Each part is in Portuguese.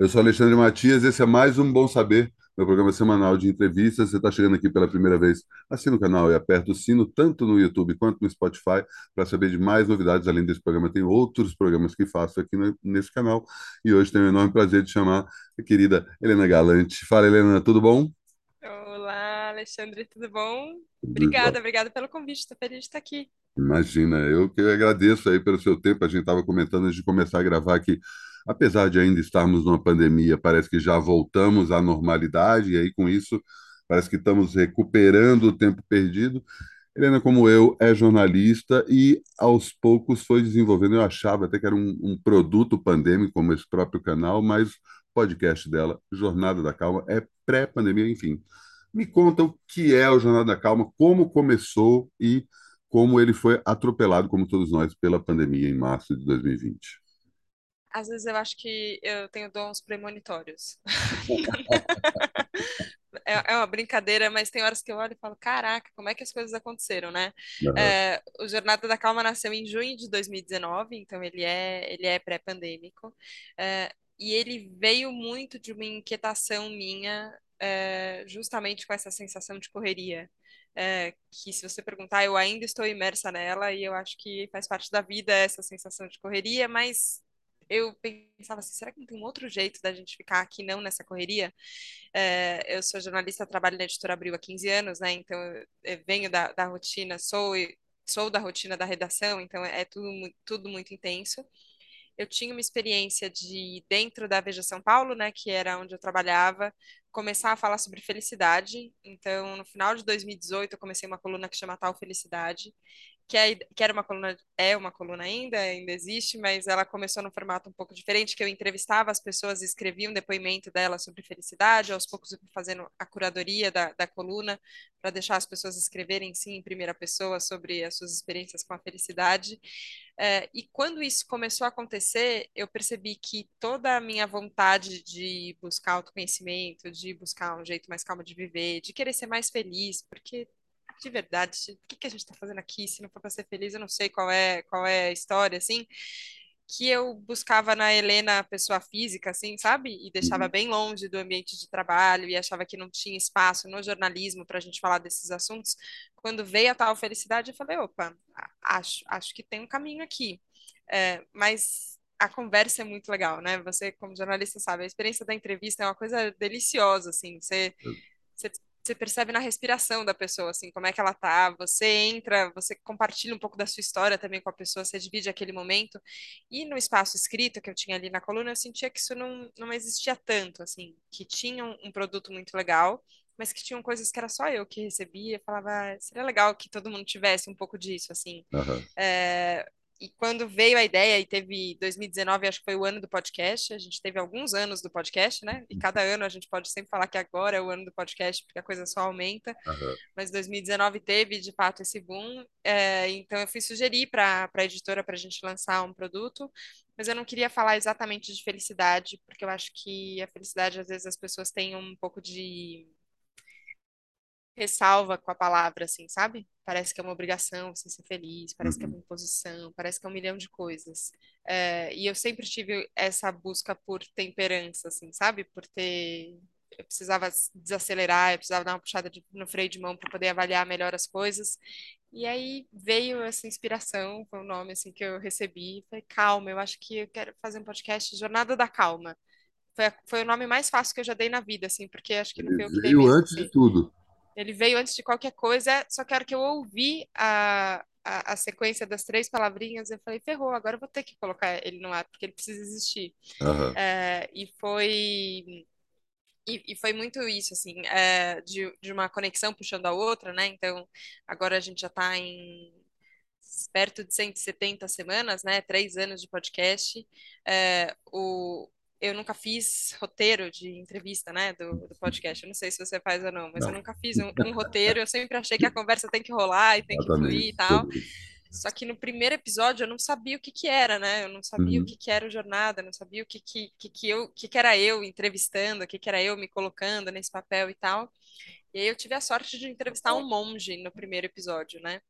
Eu sou Alexandre Matias, esse é mais um Bom Saber, meu programa semanal de entrevistas. Você está chegando aqui pela primeira vez, assina o canal e aperta o sino, tanto no YouTube quanto no Spotify, para saber de mais novidades. Além desse programa, tem outros programas que faço aqui no, nesse canal. E hoje tenho o enorme prazer de chamar a querida Helena Galante. Fala, Helena, tudo bom? Alexandre, tudo bom? Obrigada, obrigada pelo convite, estou feliz de estar aqui. Imagina, eu que agradeço aí pelo seu tempo. A gente estava comentando antes de começar a gravar que, apesar de ainda estarmos numa pandemia, parece que já voltamos à normalidade, e aí com isso parece que estamos recuperando o tempo perdido. Helena, como eu, é jornalista e aos poucos foi desenvolvendo. Eu achava até que era um, um produto pandêmico, como esse próprio canal, mas podcast dela, Jornada da Calma, é pré-pandemia, enfim. Me conta o que é o Jornada da Calma, como começou e como ele foi atropelado, como todos nós, pela pandemia em março de 2020. Às vezes eu acho que eu tenho dons premonitórios. é, é uma brincadeira, mas tem horas que eu olho e falo, caraca, como é que as coisas aconteceram, né? Uhum. É, o Jornada da Calma nasceu em junho de 2019, então ele é, ele é pré-pandêmico. É, e ele veio muito de uma inquietação minha, é, justamente com essa sensação de correria é, que se você perguntar, eu ainda estou imersa nela e eu acho que faz parte da vida essa sensação de correria, mas eu pensava assim, será que não tem um outro jeito da gente ficar aqui não nessa correria? É, eu sou jornalista, trabalho na Editora Abril há 15 anos, né? Então eu venho da, da rotina, sou sou da rotina da redação, então é tudo, tudo muito intenso. Eu tinha uma experiência de dentro da Veja São Paulo, né, que era onde eu trabalhava, começar a falar sobre felicidade. Então, no final de 2018, eu comecei uma coluna que chama Tal Felicidade, que, é, que era uma coluna, é uma coluna ainda, ainda existe, mas ela começou num formato um pouco diferente, que eu entrevistava as pessoas e escrevia um depoimento delas sobre felicidade, aos poucos eu fui fazendo a curadoria da, da coluna, para deixar as pessoas escreverem, sim, em primeira pessoa sobre as suas experiências com a felicidade. É, e quando isso começou a acontecer, eu percebi que toda a minha vontade de buscar autoconhecimento, de buscar um jeito mais calmo de viver, de querer ser mais feliz, porque de verdade, o que, que a gente está fazendo aqui? Se não for para ser feliz, eu não sei qual é, qual é a história, assim. Que eu buscava na Helena pessoa física, assim, sabe? E deixava Uhum. bem longe do ambiente de trabalho e achava que não tinha espaço no jornalismo para a gente falar desses assuntos. Quando veio a tal felicidade, eu falei: opa, acho, acho que tem um caminho aqui. É, mas a conversa é muito legal, né? Você, como jornalista, sabe, a experiência da entrevista é uma coisa deliciosa, assim. Você, você você percebe na respiração da pessoa, assim, como é que ela tá. Você entra, você compartilha um pouco da sua história também com a pessoa, você divide aquele momento. E no espaço escrito que eu tinha ali na coluna, eu sentia que isso não, não existia tanto, assim, que tinha um, um produto muito legal, mas que tinham coisas que era só eu que recebia. Falava, ah, seria legal que todo mundo tivesse um pouco disso, assim. Aham. É, e quando veio a ideia, e teve 2019, acho que foi o ano do podcast, a gente teve alguns anos do podcast, né? E cada ano a gente pode sempre falar que agora é o ano do podcast, porque a coisa só aumenta. Aham. Mas 2019 teve, de fato, esse boom. É, então eu fui sugerir para a editora para a gente lançar um produto, mas eu não queria falar exatamente de felicidade, porque eu acho que a felicidade, às vezes, as pessoas têm um pouco de ressalva com a palavra, assim, sabe? Parece que é uma obrigação você ser feliz, parece que é uma Uhum. imposição, parece que é um milhão de coisas. É, e eu sempre tive essa busca por temperança, assim, sabe? Por ter. Eu precisava desacelerar, eu precisava dar uma puxada de- no freio de mão para poder avaliar melhor as coisas. E aí veio essa inspiração, foi o nome assim que eu recebi. Falei, calma, eu acho que eu quero fazer um podcast Jornada da Calma. Foi, foi o nome mais fácil que eu já dei na vida, assim, porque acho que não foi eu que dei mesmo, antes de assim. tudo. Ele veio antes de qualquer coisa, só que a hora que eu ouvi a, a, a sequência das três palavrinhas, eu falei, ferrou, agora eu vou ter que colocar ele no ar, porque ele precisa existir. Aham. É, e foi. E, e foi muito isso, assim, é, de, de uma conexão puxando a outra, né? Então, agora a gente já está em perto de 170 semanas, né? Três anos de podcast. É, o, eu nunca fiz roteiro de entrevista, né, do, do podcast. Eu não sei se você faz ou não, mas eu Não, nunca fiz um, um roteiro. Eu sempre achei que a conversa tem que rolar e tem que fluir exatamente. e tal. Só que no primeiro episódio eu não sabia o que que era, né? Eu não sabia o Uhum. que que era o jornada, eu não sabia o que que, que, que eu, o que que era eu entrevistando, o que que era eu me colocando nesse papel e tal. E aí eu tive a sorte de entrevistar um monge no primeiro episódio, né?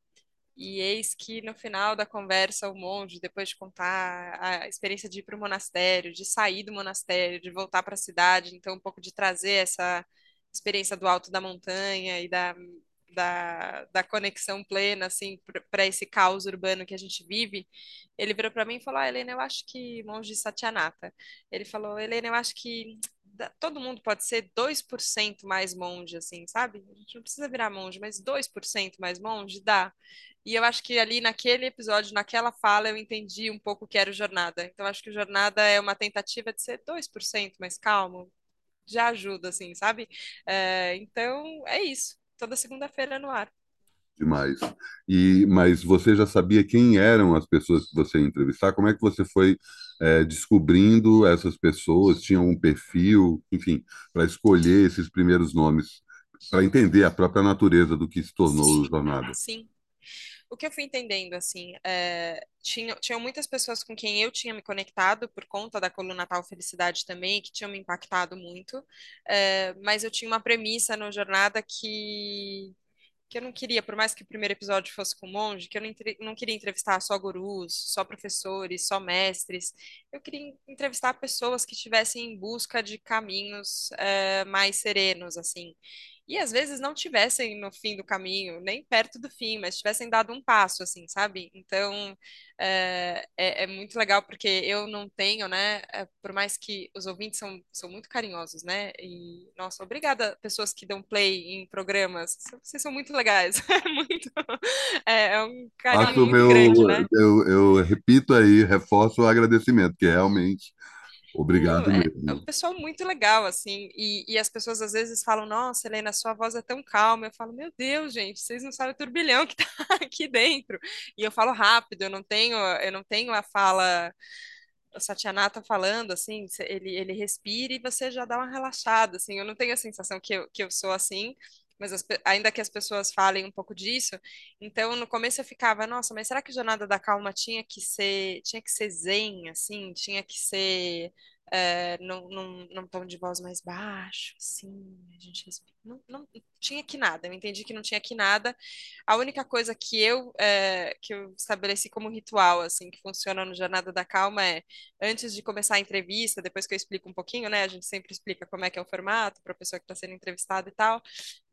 E eis que no final da conversa, o monge, depois de contar a experiência de ir para o monastério, de sair do monastério, de voltar para a cidade, então um pouco de trazer essa experiência do alto da montanha e da, da, da conexão plena, assim, para esse caos urbano que a gente vive, ele virou para mim e falou: ah, Helena, eu acho que monge Satyanata. Ele falou: Helena, eu acho que todo mundo pode ser 2% mais monge, assim, sabe? A gente não precisa virar monge, mas 2% mais monge dá. E eu acho que ali naquele episódio, naquela fala, eu entendi um pouco o que era o Jornada. Então, acho que o Jornada é uma tentativa de ser 2% mais calmo. Já ajuda, assim, sabe? É, então, é isso. Toda segunda-feira no ar. Demais. E, mas você já sabia quem eram as pessoas que você ia entrevistar? Como é que você foi é, descobrindo essas pessoas? Tinha um perfil, enfim, para escolher esses primeiros nomes, para entender a própria natureza do que se tornou sim, o Jornada? Sim, o que eu fui entendendo, assim, é, tinha, tinham muitas pessoas com quem eu tinha me conectado por conta da coluna Tal Felicidade também, que tinham me impactado muito, é, mas eu tinha uma premissa no Jornada que que eu não queria, por mais que o primeiro episódio fosse com monge, que eu não, não queria entrevistar só gurus, só professores, só mestres. Eu queria entrevistar pessoas que estivessem em busca de caminhos é, mais serenos, assim e às vezes não tivessem no fim do caminho, nem perto do fim, mas tivessem dado um passo, assim, sabe? Então, é, é, é muito legal porque eu não tenho, né? É, por mais que os ouvintes são, são muito carinhosos, né? E, nossa, obrigada pessoas que dão play em programas, vocês são muito legais, é muito, é, é um carinho Faço muito meu, grande, né? eu, eu repito aí, reforço o agradecimento, que realmente obrigado é, é um mesmo. pessoal muito legal, assim, e, e as pessoas às vezes falam, nossa, Helena, sua voz é tão calma. Eu falo, meu Deus, gente, vocês não sabem o turbilhão que tá aqui dentro. E eu falo rápido, eu não tenho, eu não tenho a fala, o Satyanata falando, assim, ele, ele respira e você já dá uma relaxada, assim, eu não tenho a sensação que eu, que eu sou assim, mas as, ainda que as pessoas falem um pouco disso, então no começo eu ficava, nossa, mas será que Jornada da Calma tinha que ser, tinha que ser zen, assim, tinha que ser é, num, num, num tom de voz mais baixo, assim, a gente respira. Não, não tinha que nada, eu entendi que não tinha que nada. A única coisa que eu, é, que eu estabeleci como ritual, assim, que funciona no Jornada da Calma é, antes de começar a entrevista, depois que eu explico um pouquinho, né, a gente sempre explica como é que é o formato para a pessoa que está sendo entrevistada e tal,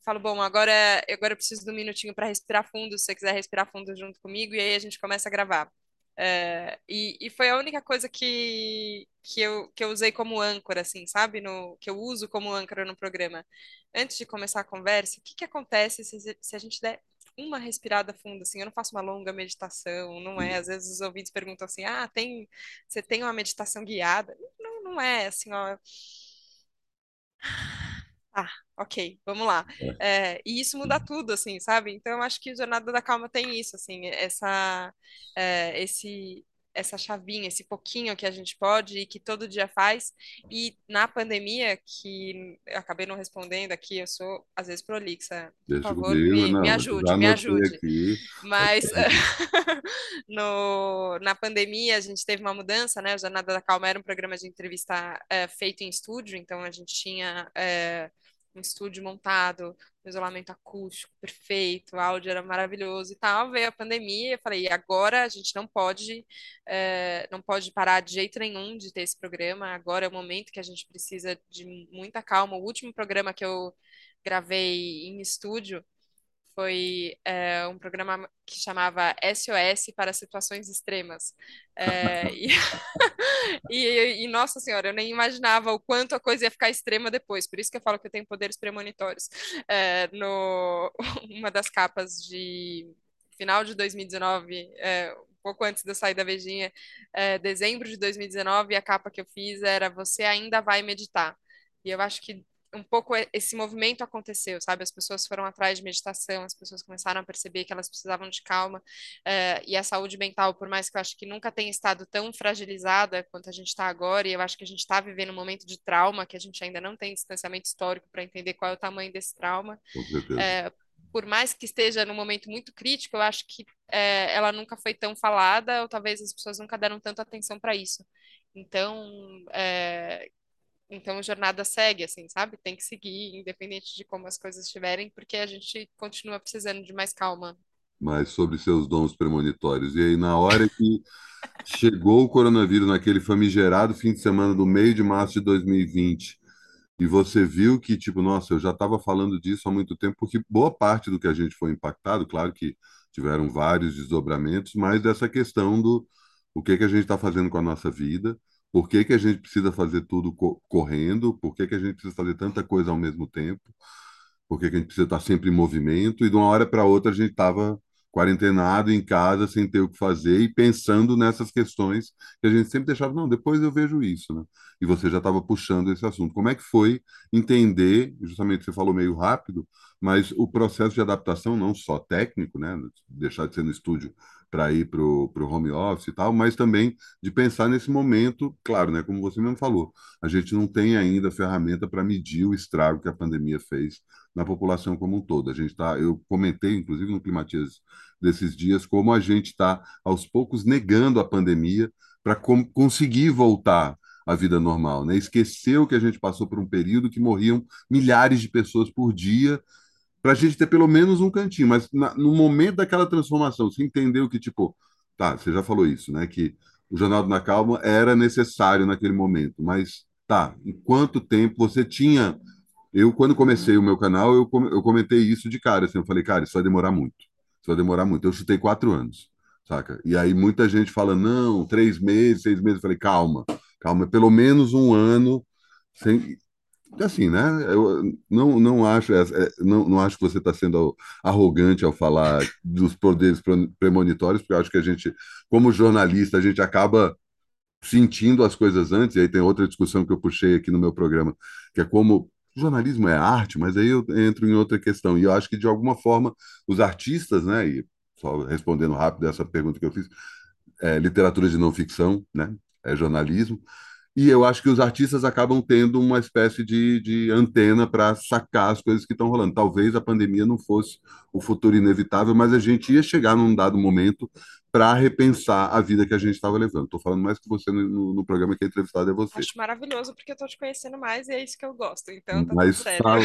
falo, bom, agora, agora eu preciso de um minutinho para respirar fundo, se você quiser respirar fundo junto comigo, e aí a gente começa a gravar. É, e, e, foi a única coisa que, que, eu, que eu usei como âncora, assim, sabe? No, que eu uso como âncora no programa. Antes de começar a conversa, o que, que acontece se, se a gente der uma respirada funda, assim? Eu não faço uma longa meditação, não é? Às vezes os ouvintes perguntam assim, ah, tem, você tem uma meditação guiada? Não, não é, assim, ó... Ah, ok, vamos lá. É, e isso muda tudo, assim, sabe? Então, eu acho que Jornada da Calma tem isso, assim, essa, é, esse, essa chavinha, esse pouquinho que a gente pode e que todo dia faz. E na pandemia, que eu acabei não respondendo aqui, eu sou às vezes prolixa. Por favor, me, me não, ajude, já me ajude. aqui. Mas no, na pandemia a gente teve uma mudança, né? O Jornada da Calma era um programa de entrevista é, feito em estúdio, então a gente tinha. É, um estúdio montado, um isolamento acústico perfeito, o áudio era maravilhoso e tal. Veio a pandemia, eu falei, agora a gente não pode, é, não pode parar de jeito nenhum de ter esse programa. Agora é o momento que a gente precisa de muita calma. O último programa que eu gravei em estúdio foi é, um programa que chamava SOS para situações extremas. É, e, e, e, nossa senhora, eu nem imaginava o quanto a coisa ia ficar extrema depois. Por isso que eu falo que eu tenho poderes premonitórios. É, no uma das capas de final de 2019, é, um pouco antes de eu sair da Vejinha, é, dezembro de 2019, a capa que eu fiz era Você ainda vai meditar. E eu acho que um pouco esse movimento aconteceu, sabe? As pessoas foram atrás de meditação, as pessoas começaram a perceber que elas precisavam de calma, uh, e a saúde mental, por mais que eu acho que nunca tenha estado tão fragilizada quanto a gente está agora, e eu acho que a gente está vivendo um momento de trauma, que a gente ainda não tem distanciamento histórico para entender qual é o tamanho desse trauma. Uh, por mais que esteja num momento muito crítico, eu acho que é, ela nunca foi tão falada, ou talvez as pessoas nunca deram tanta atenção para isso. Então, é, então, a jornada segue, assim, sabe? Tem que seguir, independente de como as coisas estiverem, porque a gente continua precisando de mais calma. mas sobre seus dons premonitórios. E aí, na hora que chegou o coronavírus, naquele famigerado fim de semana do meio de março de 2020, e você viu que, tipo, nossa, eu já estava falando disso há muito tempo, porque boa parte do que a gente foi impactado, claro que tiveram vários desdobramentos, mas dessa questão do o que que a gente está fazendo com a nossa vida, por que que a gente precisa fazer tudo co correndo, por que que a gente precisa fazer tanta coisa ao mesmo tempo, por que que a gente precisa estar sempre em movimento, e de uma hora para outra a gente estava quarentenado em casa, sem ter o que fazer, e pensando nessas questões que a gente sempre deixava, não, depois eu vejo isso, né? E você já estava puxando esse assunto. Como é que foi entender, justamente você falou meio rápido, mas o processo de adaptação, não só técnico, né? Deixar de ser no estúdio para ir para o home office e tal, mas também de pensar nesse momento, claro, né? Como você mesmo falou, a gente não tem ainda ferramenta para medir o estrago que a pandemia fez na população como um todo. A gente tá, eu comentei, inclusive no Climatias desses dias, como a gente está aos poucos negando a pandemia para conseguir voltar à vida normal, né? Esqueceu que a gente passou por um período que morriam milhares de pessoas por dia para a gente ter pelo menos um cantinho, mas na, no momento daquela transformação, você entendeu que, tipo, tá, você já falou isso, né? Que o Jornal do Na Calma era necessário naquele momento, mas tá, em quanto tempo você tinha. Eu, quando comecei o meu canal, eu, eu comentei isso de cara, assim, eu falei, cara, isso vai demorar muito, isso vai demorar muito. Eu chutei quatro anos, saca? E aí muita gente fala, não, três meses, seis meses, eu falei, calma, calma, pelo menos um ano, sem, Assim, né? Eu não, não acho é, não, não acho que você está sendo arrogante ao falar dos poderes premonitórios, porque eu acho que a gente, como jornalista, a gente acaba sentindo as coisas antes. E aí tem outra discussão que eu puxei aqui no meu programa, que é como jornalismo é arte, mas aí eu entro em outra questão. E eu acho que de alguma forma os artistas, né? E só respondendo rápido essa pergunta que eu fiz, é, literatura de não ficção, né? É jornalismo. E eu acho que os artistas acabam tendo uma espécie de, de antena para sacar as coisas que estão rolando. Talvez a pandemia não fosse o futuro inevitável, mas a gente ia chegar num dado momento para repensar a vida que a gente estava levando. Estou falando mais que você no, no, programa que é entrevistado é você. Acho maravilhoso porque eu estou te conhecendo mais e é isso que eu gosto. Então tá mas fala,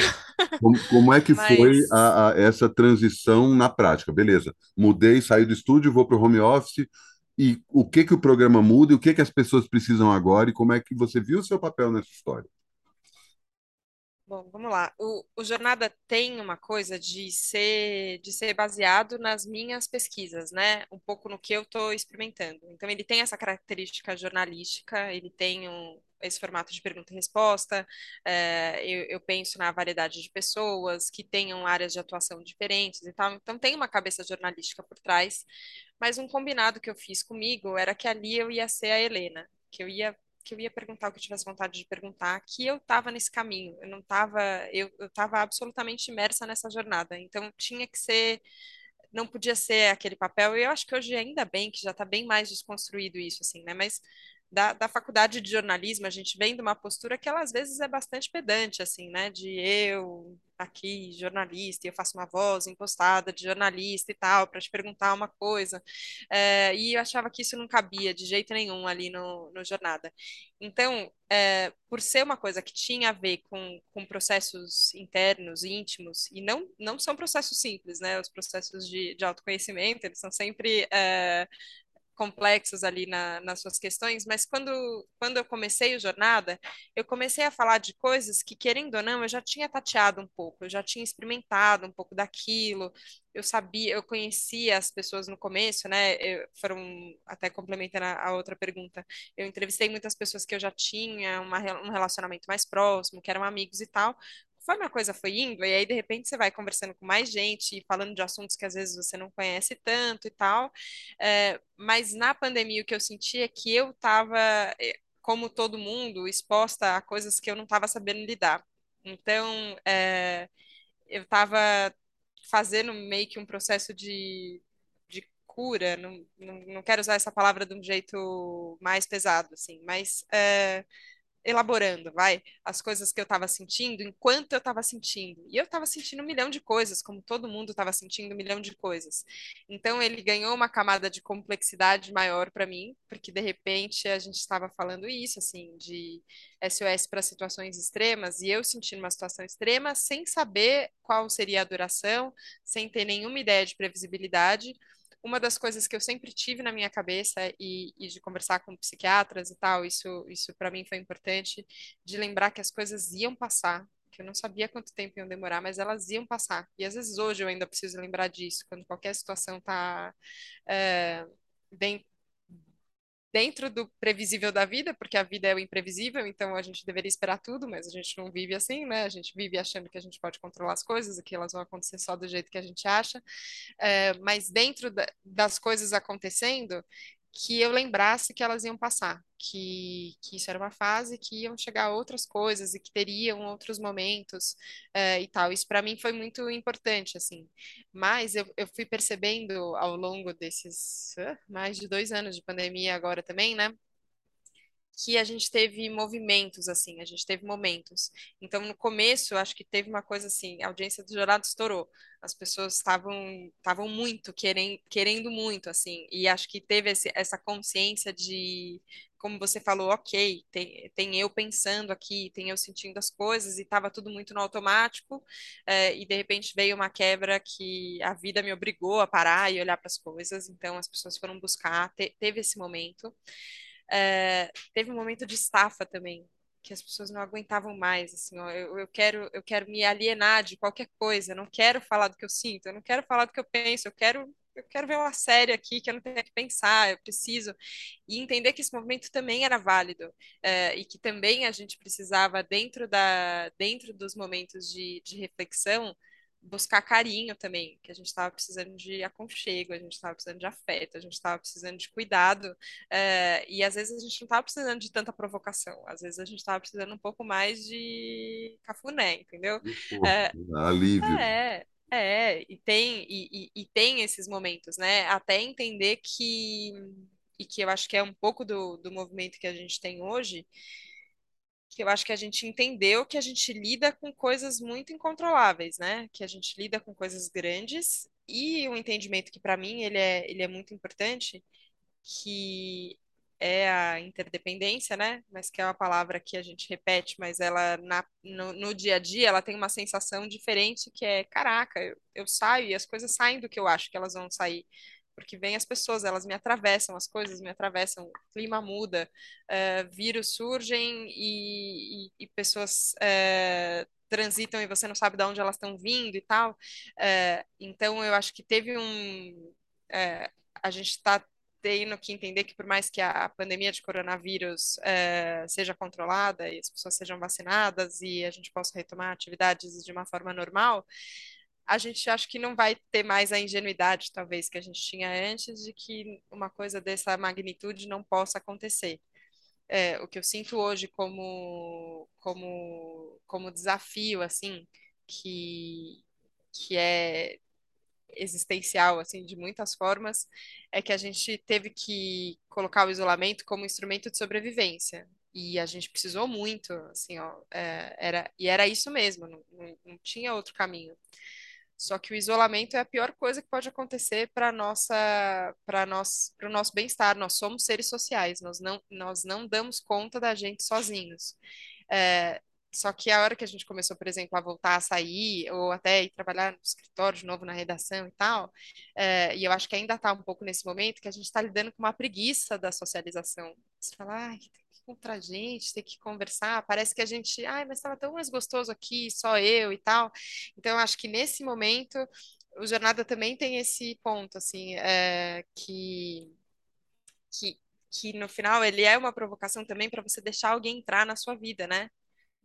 como, como, é que mas... foi a, a, essa transição na prática? Beleza, mudei, saí do estúdio, vou para o home office e o que que o programa muda e o que que as pessoas precisam agora e como é que você viu o seu papel nessa história? Bom, vamos lá. O, o, Jornada tem uma coisa de ser, de ser baseado nas minhas pesquisas, né? Um pouco no que eu estou experimentando. Então, ele tem essa característica jornalística, ele tem um, esse formato de pergunta e resposta. É, eu, eu, penso na variedade de pessoas que tenham áreas de atuação diferentes e tal. Então, tem uma cabeça jornalística por trás. Mas um combinado que eu fiz comigo era que ali eu ia ser a Helena, que eu ia que eu ia perguntar o que eu tivesse vontade de perguntar, que eu estava nesse caminho, eu não estava, eu estava absolutamente imersa nessa jornada, então tinha que ser, não podia ser aquele papel, e eu acho que hoje ainda bem que já está bem mais desconstruído isso, assim, né, mas da, da faculdade de jornalismo, a gente vem de uma postura que ela às vezes é bastante pedante, assim, né? De eu aqui, jornalista, e eu faço uma voz impostada de jornalista e tal, para te perguntar uma coisa. É, e eu achava que isso não cabia de jeito nenhum ali no, no Jornada. Então, é, por ser uma coisa que tinha a ver com, com processos internos, íntimos, e não, não são processos simples, né? Os processos de, de autoconhecimento, eles são sempre é, complexos ali na, nas suas questões, mas quando, quando eu comecei o Jornada, eu comecei a falar de coisas que, querendo ou não, eu já tinha tateado um pouco, eu já tinha experimentado um pouco daquilo, eu sabia, eu conhecia as pessoas no começo, né? Eu, foram até complementando a, a, outra pergunta. Eu entrevistei muitas pessoas que eu já tinha uma, um relacionamento mais próximo, que eram amigos e tal, conforme a coisa foi indo, e aí de repente você vai conversando com mais gente, falando de assuntos que às vezes você não conhece tanto e tal. É, mas na pandemia o que eu senti é que eu estava, é, como todo mundo, exposta a coisas que eu não estava sabendo lidar. Então, é, eu estava fazendo meio que um processo de, de cura, não, não, quero usar essa palavra de um jeito mais pesado, assim, mas. Elaborando, vai, as coisas que eu estava sentindo enquanto eu estava sentindo. E eu estava sentindo um milhão de coisas, como todo mundo estava sentindo um milhão de coisas. Então ele ganhou uma camada de complexidade maior para mim, porque de repente a gente estava falando isso, assim, de SOS para situações extremas, e eu sentindo uma situação extrema sem saber qual seria a duração, sem ter nenhuma ideia de previsibilidade uma das coisas que eu sempre tive na minha cabeça e, e de conversar com psiquiatras e tal, isso, isso para mim foi importante, de lembrar que as coisas iam passar, que eu não sabia quanto tempo iam demorar, mas elas iam passar. E às vezes hoje eu ainda preciso lembrar disso, quando qualquer situação está é, bem dentro do previsível da vida, porque a vida é o imprevisível, então a gente deveria esperar tudo, mas a gente não vive assim, né? A gente vive achando que a gente pode controlar as coisas que elas vão acontecer só do jeito que a gente acha. É, mas dentro da, das coisas acontecendo, que eu lembrasse que elas iam passar, que, que isso era uma fase, que iam chegar outras coisas e que teriam outros momentos uh, e tal. Isso para mim foi muito importante, assim. Mas eu, eu fui percebendo ao longo desses uh, mais de dois anos de pandemia agora também, né? Que a gente teve movimentos, assim, a gente teve momentos. Então, no começo, acho que teve uma coisa assim, a audiência do Jornal estourou. As pessoas estavam muito, querendo, querendo muito, assim, e acho que teve esse, essa consciência de, como você falou, ok, tem, tem eu pensando aqui, tem eu sentindo as coisas, e estava tudo muito no automático, é, e de repente veio uma quebra que a vida me obrigou a parar e olhar para as coisas, então as pessoas foram buscar, te, teve esse momento. É, teve um momento de estafa também, que as pessoas não aguentavam mais, assim, ó, eu, eu, quero, eu quero me alienar de qualquer coisa, eu não quero falar do que eu sinto, eu não quero falar do que eu penso, eu quero, eu quero ver uma série aqui que eu não tenho que pensar, eu preciso, e entender que esse movimento também era válido, é, e que também a gente precisava, dentro, da, dentro dos momentos de, de reflexão, buscar carinho também, que a gente estava precisando de aconchego, a gente estava precisando de afeto, a gente estava precisando de cuidado, é, e às vezes a gente não estava precisando de tanta provocação, às vezes a gente estava precisando um pouco mais de cafuné, entendeu? é, alívio. É, é, e tem, e, e, e tem esses momentos, né? Até entender que, e que eu acho que é um pouco do, do movimento que a gente tem hoje, que eu acho que a gente entendeu que a gente lida com coisas muito incontroláveis, né? Que a gente lida com coisas grandes e um entendimento que para mim ele é, ele é muito importante, que é a interdependência, né? Mas que é uma palavra que a gente repete, mas ela na, no, no dia a dia ela tem uma sensação diferente que é, caraca, eu, eu saio e as coisas saem do que eu acho que elas vão sair porque vem as pessoas, elas me atravessam, as coisas me atravessam, o clima muda, uh, vírus surgem e, e, e pessoas uh, transitam e você não sabe de onde elas estão vindo e tal. Uh, então, eu acho que teve um. a gente está tendo que entender que por mais que a pandemia de coronavírus seja controlada e as pessoas sejam vacinadas e a gente possa retomar atividades de uma forma normal, a gente acha que não vai ter mais a ingenuidade, talvez, que a gente tinha antes, de que uma coisa dessa magnitude não possa acontecer. É, o que eu sinto hoje como, como, como desafio, assim, que, que é existencial, assim, de muitas formas, é que a gente teve que colocar o isolamento como instrumento de sobrevivência. E a gente precisou muito, assim, ó, é, era, e era isso mesmo, não, não, não tinha outro caminho. Só que o isolamento é a pior coisa que pode acontecer para nossa, para nós, para o nosso bem-estar. Nós somos seres sociais, nós não, nós não damos conta da gente sozinhos. É, só que a hora que a gente começou, por exemplo, a voltar a sair, ou até ir trabalhar no escritório de novo na redação e tal, é, e eu acho que ainda está um pouco nesse momento que a gente está lidando com uma preguiça da socialização. Você fala, ai, contra a gente, ter que conversar. Parece que a gente, ai, mas estava tão mais gostoso aqui, só eu e tal. Então, acho que nesse momento, o Jornada também tem esse ponto, assim, é, que, que, que no final ele é uma provocação também para você deixar alguém entrar na sua vida, né?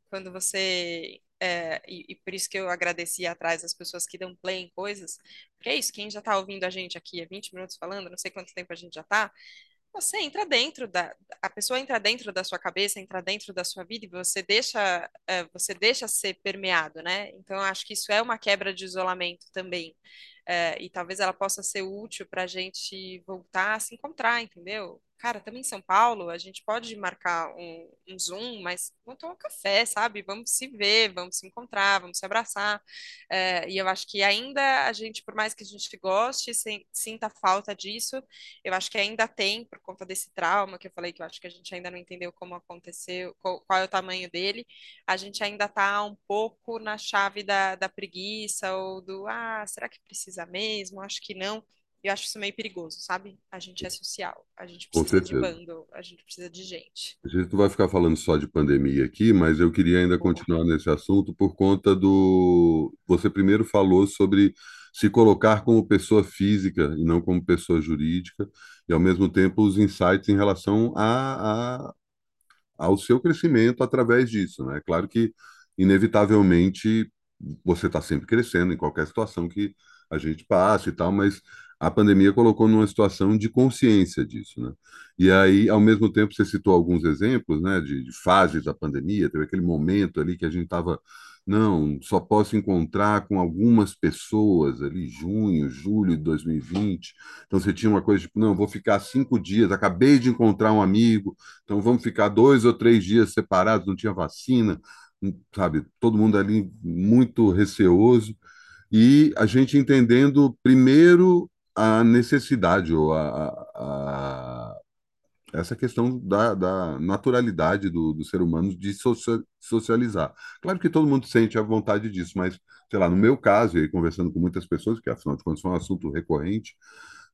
Quando você é, e, e, por isso que eu agradeci atrás as pessoas que dão play em coisas, porque é isso, quem já está ouvindo a gente aqui há 20 minutos falando, não sei quanto tempo a gente já está, você entra dentro da a pessoa entra dentro da sua cabeça entra dentro da sua vida e você deixa é, você deixa ser permeado né? Então eu acho que isso é uma quebra de isolamento também é, e talvez ela possa ser útil para a gente voltar a se encontrar entendeu cara, estamos em São Paulo, a gente pode marcar um, um Zoom, mas vamos tomar um café, sabe? Vamos se ver, vamos se encontrar, vamos se abraçar. É, e eu acho que ainda a gente, por mais que a gente goste, sinta falta disso, eu acho que ainda tem, por conta desse trauma que eu falei, que eu acho que a gente ainda não entendeu como aconteceu, qual, qual é o tamanho dele, a gente ainda está um pouco na chave da, da preguiça ou do, ah, será que precisa mesmo? Acho que não. Eu acho isso meio perigoso, sabe? A gente é social, a gente precisa de bando, a gente precisa de gente. A gente não vai ficar falando só de pandemia aqui, mas eu queria ainda Boa. continuar nesse assunto por conta do. Você primeiro falou sobre se colocar como pessoa física e não como pessoa jurídica, e ao mesmo tempo os insights em relação a, a ao seu crescimento através disso, né? Claro que inevitavelmente você está sempre crescendo em qualquer situação que a gente passa e tal, mas a pandemia colocou numa situação de consciência disso, né? E aí, ao mesmo tempo, você citou alguns exemplos, né, de, de fases da pandemia, teve aquele momento ali que a gente estava, não, só posso encontrar com algumas pessoas ali, junho, julho de 2020. Então você tinha uma coisa tipo, não, vou ficar cinco dias, acabei de encontrar um amigo, então vamos ficar dois ou três dias separados, não tinha vacina, sabe? Todo mundo ali muito receoso e a gente entendendo primeiro a necessidade ou a, a, essa questão da, da naturalidade do, do, ser humano de socializar. Claro que todo mundo sente a vontade disso, mas, sei lá, no meu caso, e conversando com muitas pessoas, que afinal de contas foi um assunto recorrente,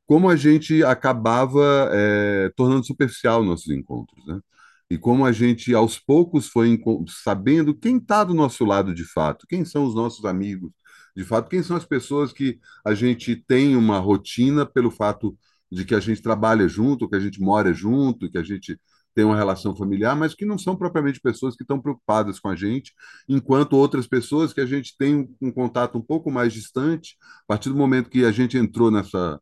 como a gente acabava é, tornando superficial nossos encontros, né? E como a gente, aos poucos, foi sabendo quem está do nosso lado de fato, quem são os nossos amigos, de fato, quem são as pessoas que a gente tem uma rotina pelo fato de que a gente trabalha junto, que a gente mora junto, que a gente tem uma relação familiar, mas que não são propriamente pessoas que estão preocupadas com a gente, enquanto outras pessoas que a gente tem um contato um pouco mais distante, a partir do momento que a gente entrou nessa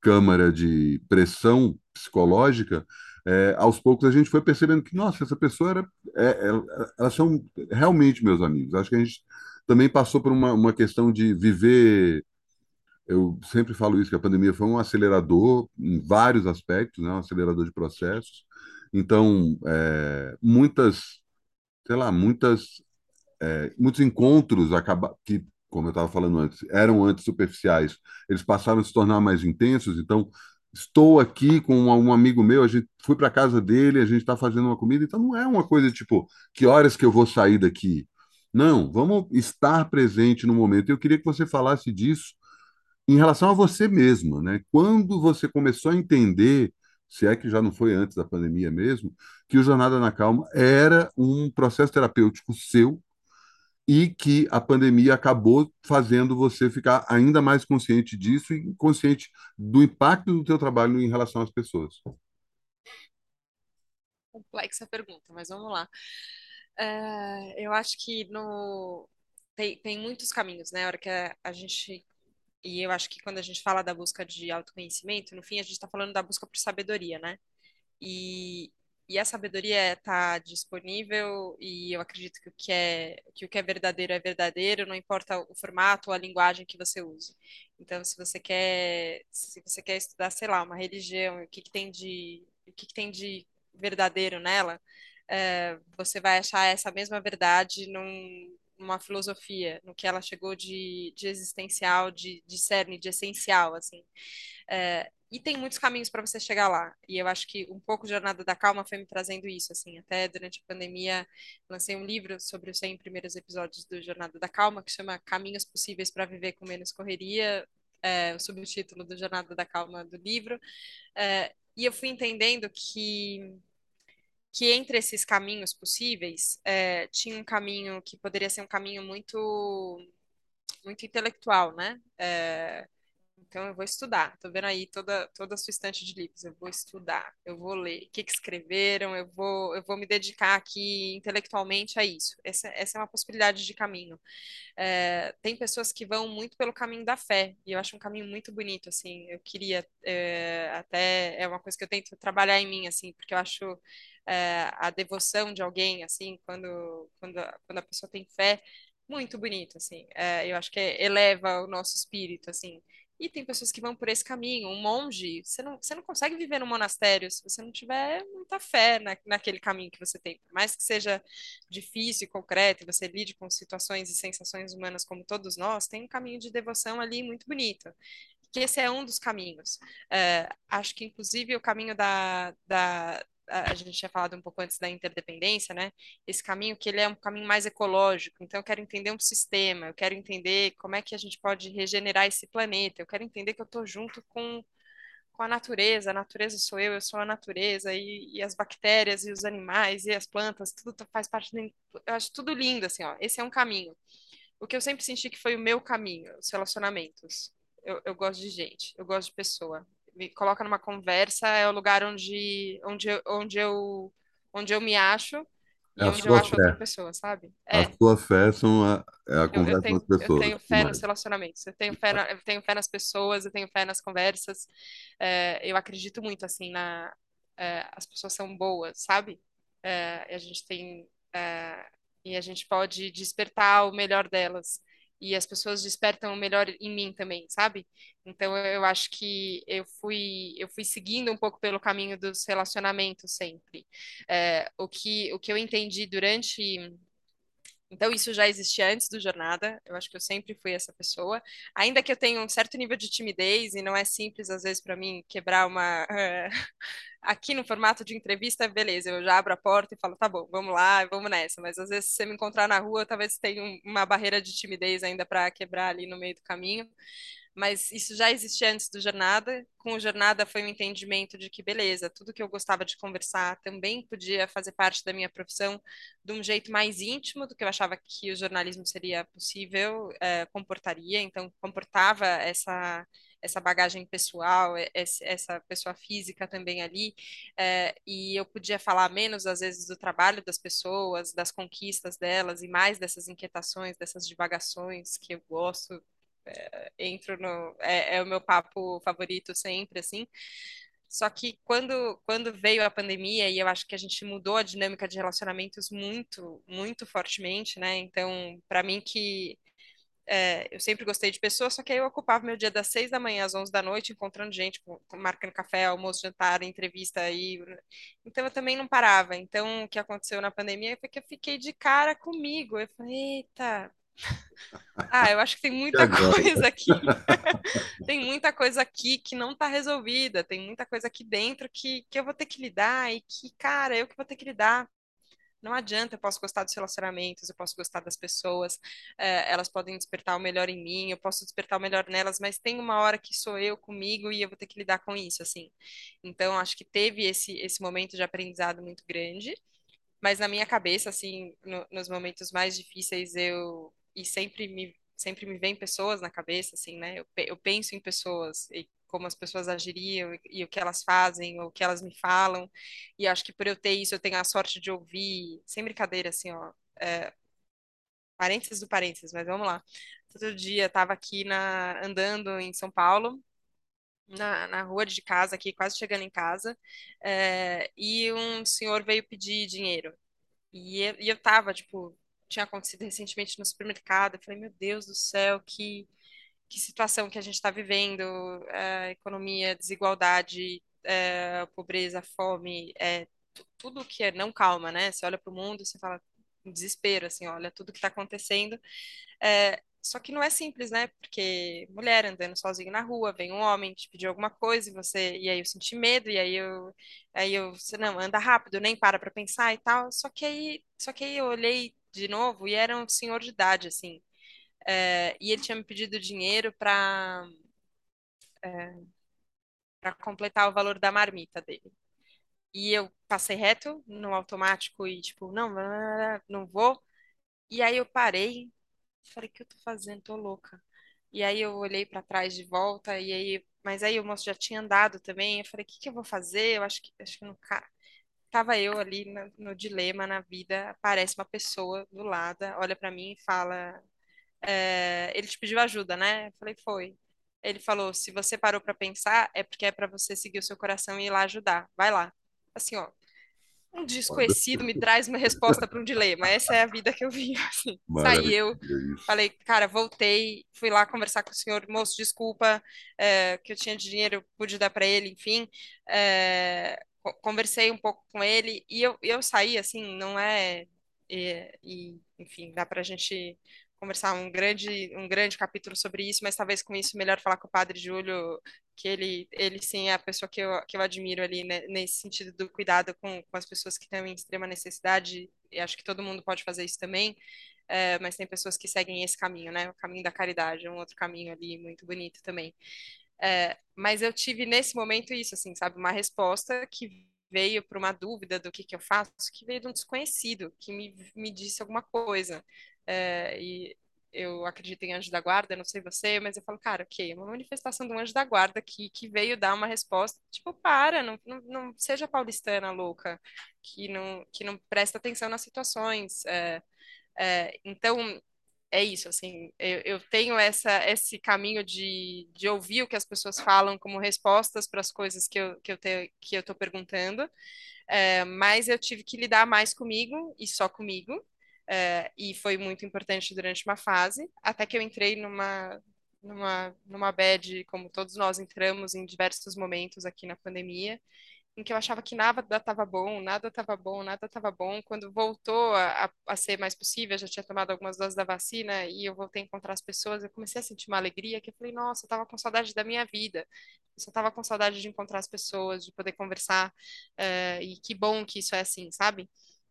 câmara de pressão psicológica, é, aos poucos a gente foi percebendo que, nossa, essa pessoa era, é, é, elas são realmente meus amigos. Acho que a gente também passou por uma, uma questão de viver. Eu sempre falo isso, que a pandemia foi um acelerador em vários aspectos, né? um acelerador de processos. Então, é, muitas, sei lá, muitas, é, muitos encontros acaba, que, como eu estava falando antes, eram antes superficiais, eles passaram a se tornar mais intensos. Então, estou aqui com um, amigo meu, a gente fui para casa dele, a gente está fazendo uma comida, então não é uma coisa tipo, que horas que eu vou sair daqui? Não, vamos estar presente no momento. Eu queria que você falasse disso em relação a você mesmo, né? Quando você começou a entender, se é que já não foi antes da pandemia mesmo, que o Jornada na Calma era um processo terapêutico seu e que a pandemia acabou fazendo você ficar ainda mais consciente disso e consciente do impacto do teu trabalho em relação às pessoas. Complexa pergunta, mas vamos lá. É, eu acho que no tem, tem muitos caminhos, né? A hora que a, a gente e eu acho que quando a gente fala da busca de autoconhecimento, no fim a gente está falando da busca por sabedoria, né? E, e a sabedoria está disponível e eu acredito que o que é que o que é verdadeiro é verdadeiro, não importa o formato ou a linguagem que você use. Então, se você quer se você quer estudar, sei lá, uma religião, o que, que tem de o que, que tem de verdadeiro nela, é, você vai achar essa mesma verdade num, numa filosofia, no que ela chegou de, de existencial, de, de cerne, de essencial, assim. É, e tem muitos caminhos para você chegar lá. E eu acho que um pouco Jornada da Calma foi me trazendo isso, assim. Até durante a pandemia, lancei um livro sobre os 100 primeiros episódios do Jornada da Calma, que chama Caminhos Possíveis para Viver com Menos Correria, é, o subtítulo do Jornada da Calma do livro. É, e eu fui entendendo que que entre esses caminhos possíveis é, tinha um caminho que poderia ser um caminho muito muito intelectual, né? É, então eu vou estudar. Estou vendo aí toda toda a sua estante de livros. Eu vou estudar, eu vou ler o que, que escreveram, eu vou eu vou me dedicar aqui intelectualmente a isso. Essa, essa é uma possibilidade de caminho. É, tem pessoas que vão muito pelo caminho da fé e eu acho um caminho muito bonito. Assim, eu queria é, até é uma coisa que eu tento trabalhar em mim, assim, porque eu acho é, a devoção de alguém, assim, quando, quando, quando a pessoa tem fé, muito bonito, assim. É, eu acho que eleva o nosso espírito, assim. E tem pessoas que vão por esse caminho. Um monge, você não, você não consegue viver no monastério se você não tiver muita fé na, naquele caminho que você tem. Por mais que seja difícil e concreto, e você lide com situações e sensações humanas como todos nós, tem um caminho de devoção ali muito bonito. Que esse é um dos caminhos. É, acho que, inclusive, o caminho da, da, a gente tinha falado um pouco antes da interdependência, né? Esse caminho que ele é um caminho mais ecológico. Então eu quero entender um sistema, eu quero entender como é que a gente pode regenerar esse planeta. Eu quero entender que eu estou junto com com a natureza. A natureza sou eu, eu sou a natureza e, e as bactérias e os animais e as plantas, tudo faz parte. Do, eu acho tudo lindo assim, ó. Esse é um caminho. O que eu sempre senti que foi o meu caminho, os relacionamentos. Eu, eu gosto de gente, eu gosto de pessoa me coloca numa conversa, é o lugar onde, onde, eu, onde, eu, onde eu me acho É e a onde eu acho outra fé. pessoa, sabe? A É, sua fé são a, é a eu, eu conversa com tenho, as eu pessoas. tenho fé nos Mas, relacionamentos, eu tenho fé, na- eu tenho fé nas pessoas, eu tenho fé nas conversas. É, eu acredito muito, assim, na, é, as pessoas são boas, sabe? É, a gente tem, é, e a gente pode despertar o melhor delas. E as pessoas despertam o melhor em mim também, sabe? Então eu acho que eu fui, eu fui seguindo um pouco pelo caminho dos relacionamentos sempre. É, o que, o que eu entendi durante então, isso já existia antes do Jornada. Eu acho que eu sempre fui essa pessoa. Ainda que eu tenha um certo nível de timidez e não é simples, às vezes, para mim, quebrar uma. Aqui no formato de entrevista, beleza, eu já abro a porta e falo, tá bom, vamos lá, vamos nessa. Mas às vezes, se você me encontrar na rua, talvez tenha um- uma barreira de timidez ainda para quebrar ali no meio do caminho mas isso já existia antes do Jornada. Com o Jornada foi um entendimento de que, beleza, tudo que eu gostava de conversar também podia fazer parte da minha profissão de um jeito mais íntimo do que eu achava que o jornalismo seria possível, eh, comportaria. Então, comportava essa essa bagagem pessoal, essa pessoa física também ali, eh, e eu podia falar menos, às vezes, do trabalho das pessoas, das conquistas delas, e mais dessas inquietações, dessas divagações que eu gosto entro no. É, é o meu papo favorito sempre, assim. Só que quando, quando veio a pandemia, e eu acho que a gente mudou a dinâmica de relacionamentos muito, muito fortemente, né? Então, para mim que é, eu sempre gostei de pessoas, só que aí eu ocupava meu dia das seis da manhã às onze da noite, encontrando gente, marcando café, almoço, jantar, entrevista aí. Então eu também não parava. Então o que aconteceu na pandemia foi que eu fiquei de cara comigo. Eu falei, eita, ah, eu acho que tem muita coisa aqui tem muita coisa aqui que não está resolvida, tem muita coisa aqui dentro que, que eu vou ter que lidar e que, cara, eu que vou ter que lidar. Não adianta, eu posso gostar dos relacionamentos, eu posso gostar das pessoas, eh, elas podem despertar o melhor em mim, eu posso despertar o melhor nelas, mas tem uma hora que sou eu comigo e eu vou ter que lidar com isso, assim. Então, acho que teve esse, esse momento de aprendizado muito grande, mas na minha cabeça, assim, no- nos momentos mais difíceis, eu e sempre me sempre me vem pessoas na cabeça, assim, né? Eu, eu penso em pessoas e como as pessoas agiriam e, e o que elas fazem, ou o que elas me falam. E acho que por eu ter isso, eu tenho a sorte de ouvir, sem brincadeira, assim, ó, é, parênteses do parênteses, mas vamos lá. Todo dia estava aqui na, andando em São Paulo. Na, na rua de casa, aqui, quase chegando em casa, é, e um senhor veio pedir dinheiro. E eu, e eu tava, tipo, tinha acontecido recentemente no supermercado. Eu falei, meu Deus do céu, que, que situação que a gente está vivendo. É, economia, desigualdade, é, pobreza, fome, é, tu- tudo que é não calma, né? Você olha para o mundo você fala, desespero, assim, olha tudo que está acontecendo. É, só que não é simples, né? Porque mulher andando sozinha na rua, vem um homem te pedir alguma coisa e você, e aí eu senti medo e aí eu, aí eu, você não anda rápido, nem para para pensar e tal. Só que aí, só que aí eu olhei de novo e era um senhor de idade, assim. É, e ele tinha me pedido dinheiro para para completar o valor da marmita dele. E eu passei reto no automático e tipo, não, não vou. E aí eu parei, falei, o que eu tô fazendo? Tô louca. E aí eu olhei para trás de volta e aí, mas aí o moço já tinha andado também. Eu falei, o que que eu vou fazer? Eu acho que acho que não ca- tava eu ali no, no dilema na vida. Aparece uma pessoa do lado, olha para mim e fala, é, ele te pediu ajuda, né? Eu falei, foi. Ele falou, se você parou para pensar, é porque é para você seguir o seu coração e ir lá ajudar. Vai lá. Assim, ó, um desconhecido me traz uma resposta para um dilema. Essa é a vida que eu vivo. Assim. Saí eu, falei, cara, voltei, fui lá conversar com o senhor, moço, desculpa, é, que eu tinha dinheiro, pude dar para ele, enfim. É, conversei um pouco com ele e eu, eu saí, assim, não é. E, e enfim, dá para a gente conversar um grande, um grande capítulo sobre isso, mas talvez com isso melhor falar com o Padre Júlio, que ele, ele sim é a pessoa que eu, que eu admiro ali, né, nesse sentido do cuidado com, com as pessoas que estão em extrema necessidade, e acho que todo mundo pode fazer isso também, é, mas tem pessoas que seguem esse caminho, né, o caminho da caridade, um outro caminho ali muito bonito também. É, mas eu tive nesse momento isso, assim, sabe, uma resposta que veio para uma dúvida do que, que eu faço, que veio de um desconhecido, que me, me disse alguma coisa. É, e eu acredito em anjo da guarda, não sei você, mas eu falo, cara, ok, uma manifestação do anjo da guarda que, que veio dar uma resposta, tipo, para, não, não, não seja paulistana louca, que não, que não presta atenção nas situações. É, é, então, é isso, assim, eu, eu, tenho essa, esse caminho de, de ouvir o que as pessoas falam como respostas para as coisas que eu, que eu, te, que eu tô perguntando, é, mas eu tive que lidar mais comigo e só comigo, é, e foi muito importante durante uma fase, até que eu entrei numa, numa, numa bad, como todos nós entramos em diversos momentos aqui na pandemia, em que eu achava que nada estava bom, nada estava bom, nada estava bom. Quando voltou a, a, ser mais possível, eu já tinha tomado algumas doses da vacina e eu voltei a encontrar as pessoas, eu comecei a sentir uma alegria que eu falei, nossa, eu estava com saudade da minha vida. Eu só estava com saudade de encontrar as pessoas, de poder conversar, uh, e que bom que isso é assim, sabe?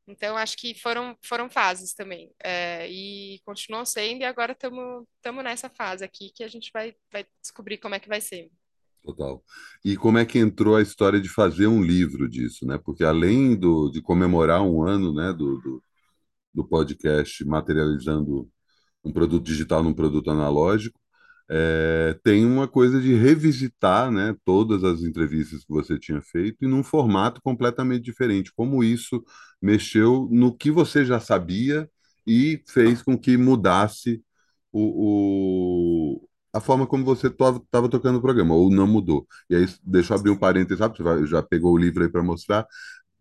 Então, acho que foram, foram fases também. É, e continuou sendo, e agora estamos nessa fase aqui que a gente vai, vai descobrir como é que vai ser. Total. E como é que entrou a história de fazer um livro disso, né? Porque além do, de comemorar um ano né, do, do, do podcast materializando um produto digital num produto analógico, é, tem uma coisa de revisitar né, todas as entrevistas que você tinha feito e num formato completamente diferente. Como isso mexeu no que você já sabia e fez com que mudasse o, o a forma como você estava tocando o programa, ou não mudou. E aí, deixa eu abrir um parênteses, sabe? Você já pegou o livro aí para mostrar.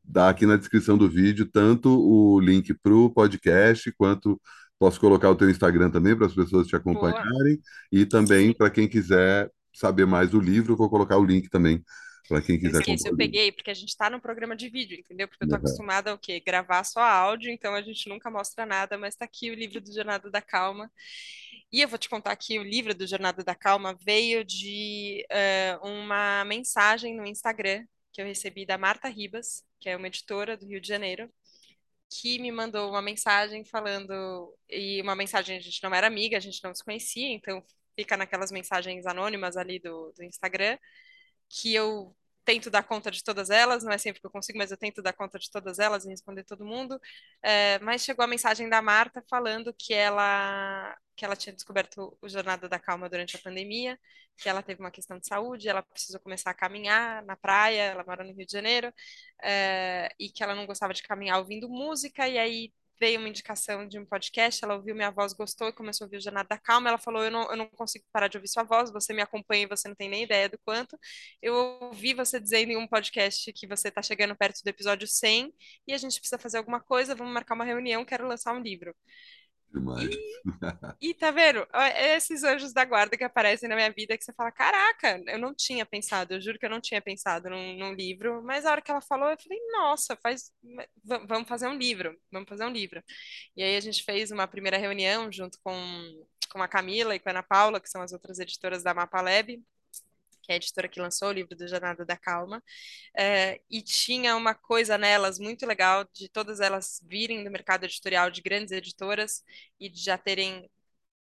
Dá aqui na descrição do vídeo tanto o link para o podcast quanto Posso colocar o teu Instagram também para as pessoas te acompanharem Boa. e também para quem quiser saber mais do livro, vou colocar o link também para quem quiser. Isso eu peguei, porque a gente está no programa de vídeo, entendeu? Porque eu tô uhum. acostumada a o quê? Gravar só áudio, então a gente nunca mostra nada, mas está aqui o livro do Jornada da Calma. E eu vou te contar que o livro do Jornada da Calma veio de uh, uma mensagem no Instagram que eu recebi da Marta Ribas, que é uma editora do Rio de Janeiro, que me mandou uma mensagem falando, e uma mensagem, a gente não era amiga, a gente não se conhecia, então fica naquelas mensagens anônimas ali do, do Instagram, que eu tento dar conta de todas elas, não é sempre que eu consigo, mas eu tento dar conta de todas elas e responder todo mundo. É, mas chegou a mensagem da Marta falando que ela que ela tinha descoberto o Jornada da Calma durante a pandemia, que ela teve uma questão de saúde, ela precisou começar a caminhar na praia, ela mora no Rio de Janeiro, é, e que ela não gostava de caminhar ouvindo música, e aí veio uma indicação de um podcast, ela ouviu minha voz, gostou e começou a ouvir o Jornada da Calma. Ela falou: eu não, eu não consigo parar de ouvir sua voz, você me acompanha e você não tem nem ideia do quanto. Eu ouvi você dizendo em um podcast que você está chegando perto do episódio 100 e a gente precisa fazer alguma coisa, vamos marcar uma reunião, quero lançar um livro. Demais. E, e tá vendo? Esses anjos da guarda que aparecem na minha vida que você fala: caraca, eu não tinha pensado, eu juro que eu não tinha pensado num, num livro, mas a hora que ela falou, eu falei: nossa, faz, vamos fazer um livro, vamos fazer um livro. E aí a gente fez uma primeira reunião junto com, com a Camila e com a Ana Paula, que são as outras editoras da Mapa Lab, que é a editora que lançou o livro do Jornada da Calma, é, e tinha uma coisa nelas muito legal de todas elas virem do mercado editorial de grandes editoras e de já terem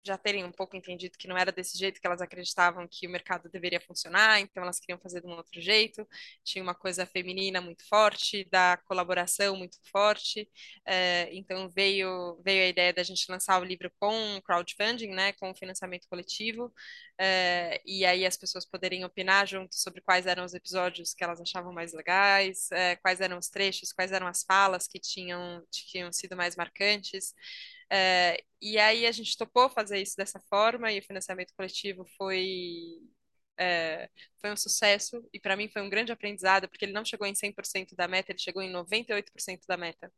já terem um pouco entendido que não era desse jeito que elas acreditavam que o mercado deveria funcionar, então elas queriam fazer de um outro jeito. Tinha uma coisa feminina muito forte, da colaboração muito forte. É, então veio veio a ideia da gente lançar o livro com crowdfunding, né, com financiamento coletivo, é, e aí as pessoas poderem opinar junto sobre quais eram os episódios que elas achavam mais legais, é, quais eram os trechos, quais eram as falas que tinham tinham sido mais marcantes. É, e aí a gente topou fazer isso dessa forma e o financiamento coletivo foi é, foi um sucesso e para mim foi um grande aprendizado, porque ele não chegou em 100% da meta, ele chegou em 98% da meta.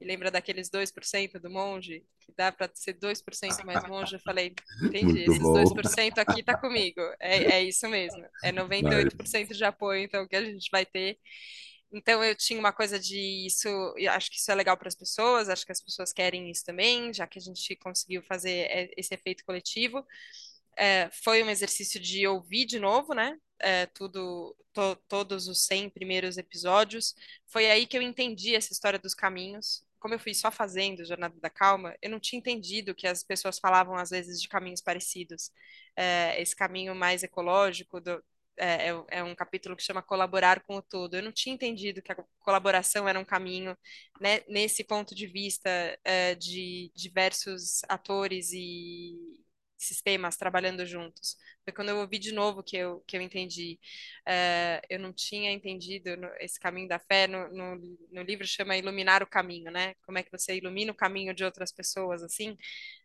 E lembra daqueles 2% do monge? Que dá para ser 2% mais monge? Eu falei, entendi, Muito esses bom. 2% aqui tá comigo. É, é isso mesmo. É 98% de apoio, então, que a gente vai ter. Então eu tinha uma coisa de isso, acho que isso é legal para as pessoas, acho que as pessoas querem isso também, já que a gente conseguiu fazer é, esse efeito coletivo. É, foi um exercício de ouvir de novo, né? É, tudo, to, todos os 100 primeiros episódios. Foi aí que eu entendi essa história dos caminhos. Como eu fui só fazendo Jornada da Calma, eu não tinha entendido que as pessoas falavam às vezes de caminhos parecidos. É, esse caminho mais ecológico, do, é, é, é, um capítulo que chama Colaborar com o Todo. Eu não tinha entendido que a colaboração era um caminho né, nesse ponto de vista é, de diversos atores e sistemas trabalhando juntos. Foi quando eu ouvi de novo que eu, que eu entendi. É, eu não tinha entendido no, esse caminho da fé. No, no, no, livro chama Iluminar o Caminho, né? Como é que você ilumina o caminho de outras pessoas, assim.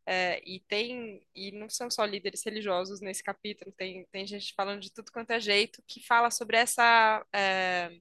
É, e tem e não são só líderes religiosos nesse capítulo. Tem, tem gente falando de tudo quanto é jeito que fala sobre essa é,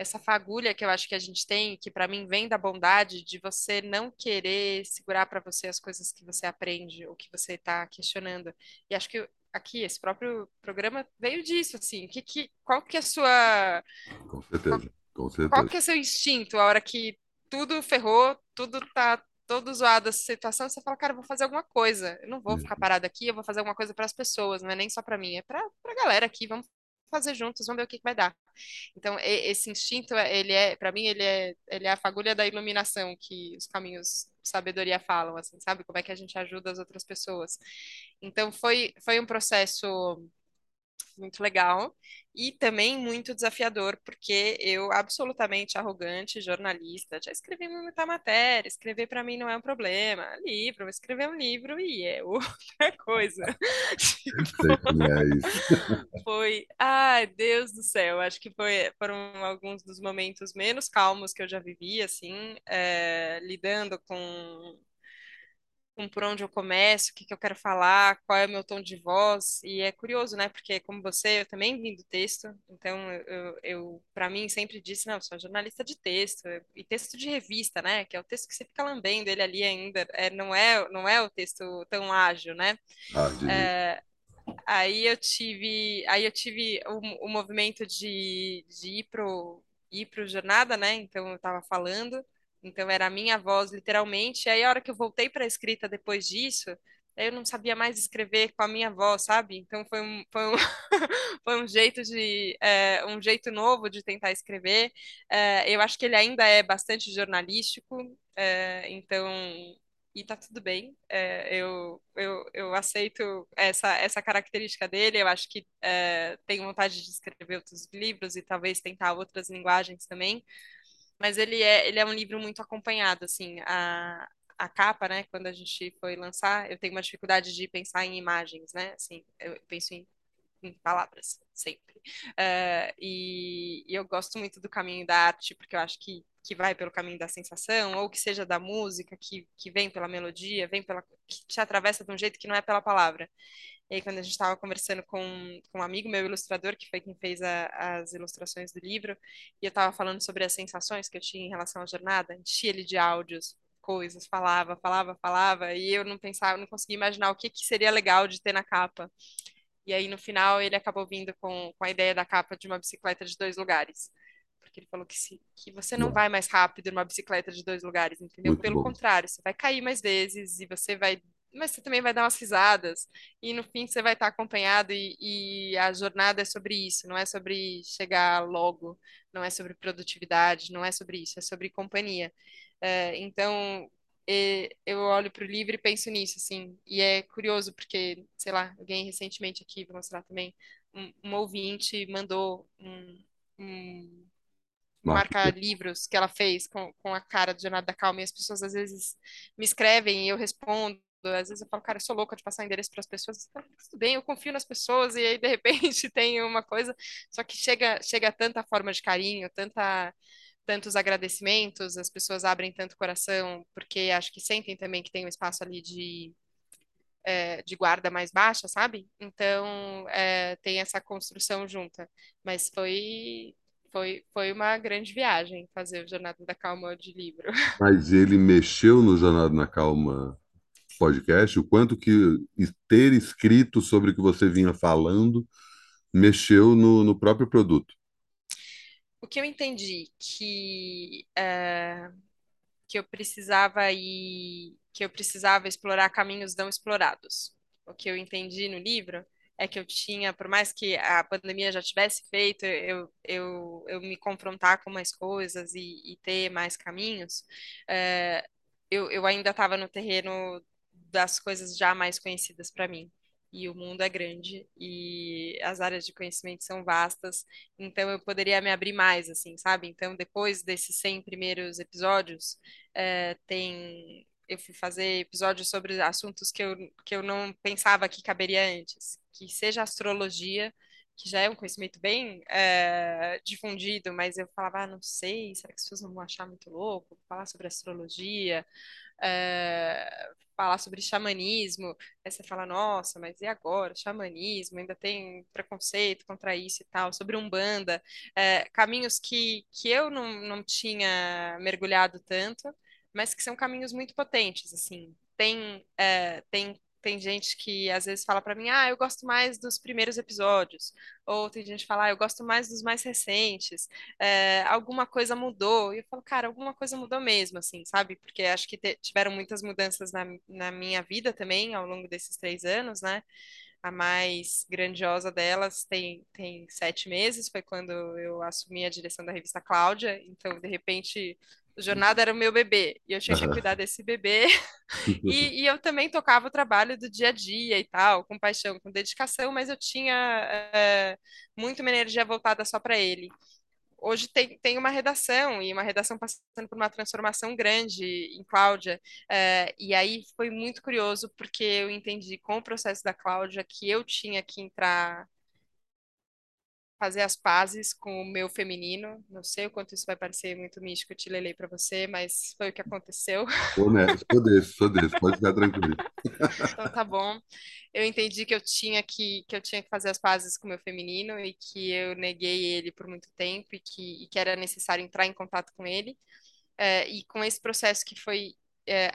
essa fagulha que eu acho que a gente tem, que para mim vem da bondade de você não querer segurar para você as coisas que você aprende ou que você está questionando. E acho que aqui esse próprio programa veio disso, assim. Que, que, qual que é a sua com certeza, qual, com certeza. Qual que é seu instinto a hora que tudo ferrou, tudo tá todo zoado essa situação, você fala, cara, eu vou fazer alguma coisa. Eu não vou ficar uhum. parado aqui, eu vou fazer alguma coisa para as pessoas, não é nem só para mim, é para a galera aqui, vamos fazer juntos, vamos ver o que, que vai dar. Então, esse instinto, ele é, para mim, ele é, ele é a fagulha da iluminação que os caminhos de sabedoria falam, assim, sabe? Como é que a gente ajuda as outras pessoas. Então, foi, foi um processo muito legal e também muito desafiador, porque eu, absolutamente arrogante, jornalista, já escrevi muita matéria, escrever para mim não é um problema, livro, vou escrever um livro e é outra coisa. tipo, é foi, ai, Deus do céu, acho que foi, foram alguns dos momentos menos calmos que eu já vivi, assim, é, lidando com com por onde eu começo, o que, que eu quero falar, qual é o meu tom de voz. E é curioso, né? Porque, como você, eu também vim do texto, então eu, eu para mim, sempre disse: não, eu sou jornalista de texto, e texto de revista, né? Que é o texto que você fica lambendo ele ali ainda, é, não, é, não é o texto tão ágil, né? Ah, é, aí eu tive aí eu tive o, o movimento de, de ir pro ir pro jornada né então eu estava falando então era a minha voz, literalmente. E aí, a hora que eu voltei para a escrita depois disso, eu não sabia mais escrever com a minha voz, sabe? Então foi um, foi um, foi um jeito de é, um jeito novo de tentar escrever. É, eu acho que ele ainda é bastante jornalístico, é, então e tá tudo bem. É, eu, eu, eu aceito essa, essa característica dele. Eu acho que é, tenho vontade de escrever outros livros e talvez tentar outras linguagens também mas ele é, ele é um livro muito acompanhado, assim, a, a capa, né, quando a gente foi lançar, eu tenho uma dificuldade de pensar em imagens, né, assim, eu penso em, em palavras, sempre. Uh, e, e, eu gosto muito do caminho da arte, porque eu acho que, que vai pelo caminho da sensação, ou que seja da música, que, que vem pela melodia, vem pela, que te atravessa de um jeito que não é pela palavra. E aí, quando a gente estava conversando com, com um amigo meu ilustrador, que foi quem fez a, as ilustrações do livro, e eu estava falando sobre as sensações que eu tinha em relação à jornada, enchia ele de áudios, coisas, falava, falava, falava, e eu não pensava, não conseguia imaginar o que, que seria legal de ter na capa. E aí, no final, ele acabou vindo com, com a ideia da capa de uma bicicleta de dois lugares. Porque ele falou que, se, que você não vai mais rápido numa bicicleta de dois lugares, entendeu? Muito Pelo bom. contrário, você vai cair mais vezes e você vai mas você também vai dar umas risadas e no fim você vai estar acompanhado e, e, a jornada é sobre isso, não é sobre chegar logo, não é sobre produtividade, não é sobre isso, é sobre companhia. É, então eu olho para o livro e penso nisso, assim, e é curioso porque, sei lá, alguém recentemente aqui, vou mostrar também, um, um ouvinte mandou um, um marca livros que ela fez com, com a cara do Jornada da Calma e as pessoas às vezes me escrevem e eu respondo às vezes eu falo, cara, eu sou louca de passar endereço para as pessoas. Tudo bem, eu confio nas pessoas e aí de repente tem uma coisa. Só que chega, chega tanta forma de carinho, tanta, tantos agradecimentos, as pessoas abrem tanto coração porque acho que sentem também que tem um espaço ali de é, de guarda mais baixa, sabe? Então é, tem essa construção junta. Mas foi, foi, foi uma grande viagem fazer o Jornada da Calma de livro. Mas ele mexeu no Jornada na Calma podcast, o quanto que ter escrito sobre o que você vinha falando mexeu no, no próprio produto. O que eu entendi que é, que eu precisava ir, que eu precisava explorar caminhos não explorados. O que eu entendi no livro é que eu tinha, por mais que a pandemia já tivesse feito, eu, eu, eu me confrontar com mais coisas e, e ter mais caminhos, é, eu, eu ainda estava no terreno das coisas já mais conhecidas para mim e o mundo é grande e as áreas de conhecimento são vastas, então eu poderia me abrir mais, assim, sabe? Então, depois desses 100 primeiros episódios, é, tem eu fui fazer episódios sobre assuntos que eu, que eu não pensava que caberia antes, que seja astrologia, que já é um conhecimento bem é, difundido, mas eu falava, ah, não sei, será que as pessoas não vão achar muito louco falar sobre astrologia? É, falar sobre xamanismo, aí você fala, nossa, mas e agora? Xamanismo, ainda tem preconceito contra isso e tal, sobre Umbanda, é, caminhos que, que eu não, não tinha mergulhado tanto, mas que são caminhos muito potentes, assim. Tem, tem tem gente que às vezes fala para mim, ah, eu gosto mais dos primeiros episódios, ou tem gente que fala, ah, eu gosto mais dos mais recentes, é, alguma coisa mudou, e eu falo, cara, alguma coisa mudou mesmo, assim, sabe? Porque acho que tiveram muitas mudanças na, na minha vida também ao longo desses três anos, né? A mais grandiosa delas tem, tem sete meses, foi quando eu assumi a direção da revista Cláudia, então, de repente, Jornada era o meu bebê e eu tinha que cuidar desse bebê. e, e, eu também tocava o trabalho do dia a dia e tal, com paixão, com dedicação, mas eu tinha é, muito uma energia voltada só para ele. Hoje tem, tem uma redação, e uma redação passando por uma transformação grande em Cláudia. É, e aí foi muito curioso, porque eu entendi com o processo da Cláudia que eu tinha que entrar fazer as pazes com o meu feminino. Não sei o quanto isso vai parecer muito místico, eu te lelei para você, mas foi o que aconteceu. Honesto, sou desse, sou desse, pode ficar tranquilo. Então tá bom. Eu entendi que eu tinha que, que eu tinha que fazer as pazes com o meu feminino e que eu neguei ele por muito tempo e que, e que era necessário entrar em contato com ele. É, e com esse processo que foi é,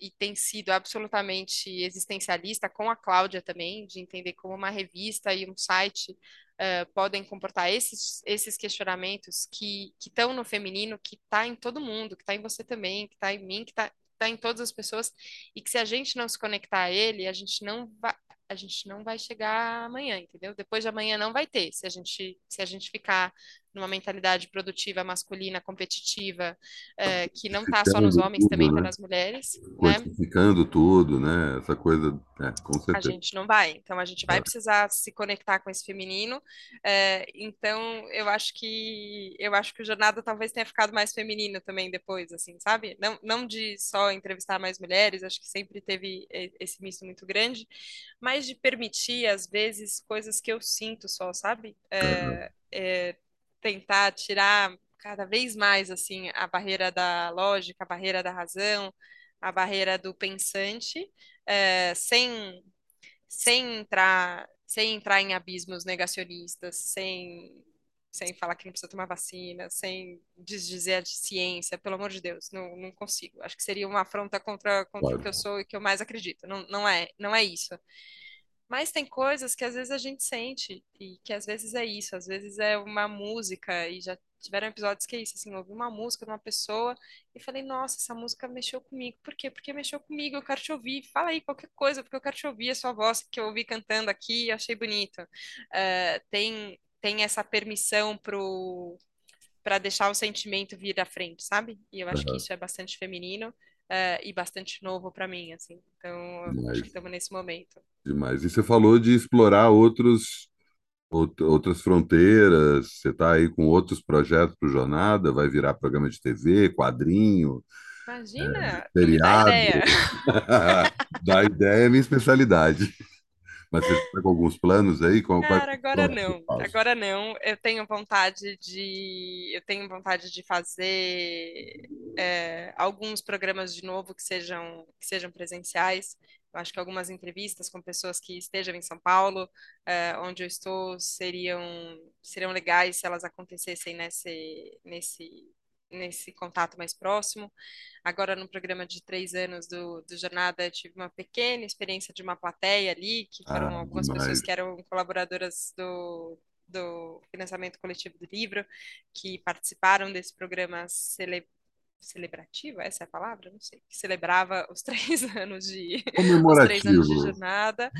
e tem sido absolutamente existencialista com a Cláudia também, de entender como uma revista e um site uh, podem comportar esses, esses questionamentos que estão no feminino, que está em todo mundo, que está em você também, que está em mim, que está tá em todas as pessoas, e que se a gente não se conectar a ele, a gente não vai, a gente não vai chegar amanhã, entendeu? Depois de amanhã não vai ter, se a gente, se a gente ficar numa mentalidade produtiva, masculina, competitiva, é, que não está só nos homens, tudo, também está né? nas mulheres. Quantificando né? tudo, né? Essa coisa, é, com certeza. A gente não vai, então a gente vai é. precisar se conectar com esse feminino. É, então eu acho que eu acho que o jornada talvez tenha ficado mais feminino também depois, assim, sabe? Não, não de só entrevistar mais mulheres, acho que sempre teve esse misto muito grande, mas de permitir às vezes coisas que eu sinto só, sabe? É, é, tentar tirar cada vez mais assim a barreira da lógica, a barreira da razão, a barreira do pensante, é, sem sem entrar sem entrar em abismos negacionistas, sem sem falar que não precisa tomar vacina, sem desdizer a ciência, pelo amor de Deus, não, não consigo. Acho que seria uma afronta contra, contra claro. o que eu sou e que eu mais acredito. Não, não é, não é isso. Mas tem coisas que às vezes a gente sente, e que às vezes é isso, às vezes é uma música, e já tiveram episódios que é isso, assim, ouvi uma música de uma pessoa e falei, nossa, essa música mexeu comigo. Por quê? Porque mexeu comigo, eu quero te ouvir. Fala aí qualquer coisa, porque eu quero te ouvir a sua voz que eu ouvi cantando aqui e achei bonito. Uh, tem, tem essa permissão pro para deixar o sentimento vir à frente, sabe? E eu acho uhum. que isso é bastante feminino uh, e bastante novo para mim, assim. Então, Demais. acho que estamos nesse momento. Demais. E você falou de explorar outros outras fronteiras, você está aí com outros projetos para o Jornada, vai virar programa de TV, quadrinho. Imagina, é, seriado. Dá ideia. dá ideia é minha especialidade. Mas você está com alguns planos aí? Qual, Cara, agora seus não. Agora não. Eu tenho vontade de, eu tenho vontade de fazer é, alguns programas de novo que sejam que sejam presenciais. Eu acho que algumas entrevistas com pessoas que estejam em São Paulo, é, onde eu estou, seriam seriam legais se elas acontecessem nesse nesse nesse contato mais próximo. Agora, no programa de três anos do, do Jornada, eu tive uma pequena experiência de uma plateia ali, que foram Ah, algumas pessoas demais. que eram colaboradoras do, do financiamento coletivo do livro, que participaram desse programa cele, celebrativo, essa é a palavra? Não sei, que celebrava os três anos de os três anos de jornada.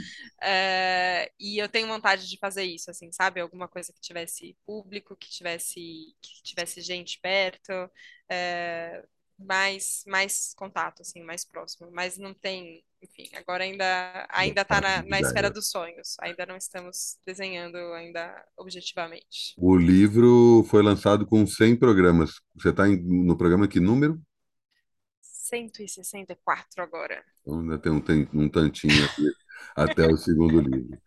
É, e eu tenho vontade de fazer isso, assim, sabe? Alguma coisa que tivesse público, que tivesse, que tivesse gente perto. É, mais, mais contato, assim, mais próximo. Mas não tem, enfim, agora ainda ainda está na, na esfera dos sonhos. Ainda não estamos desenhando ainda objetivamente. O livro foi lançado com 100 programas. Você está no programa que número? 164 agora. Então ainda tem um, tem um tantinho aqui até o segundo livro.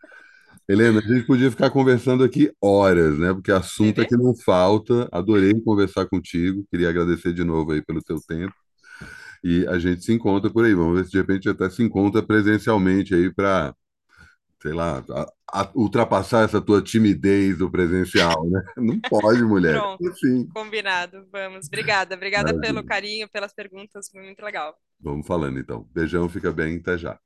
Helena, a gente podia ficar conversando aqui horas, né? Porque assunto é Bebê? que não falta. Adorei conversar contigo. Queria agradecer de novo aí pelo teu tempo. E a gente se encontra por aí. Vamos ver se de repente até se encontra presencialmente aí para, sei lá, a- a- ultrapassar essa tua timidez do presencial, né? Não pode, mulher. Pronto, Sim. combinado. Vamos. Obrigada, obrigada pelo carinho, pelas perguntas. Foi muito legal. Vamos falando então. Beijão, fica bem, até já.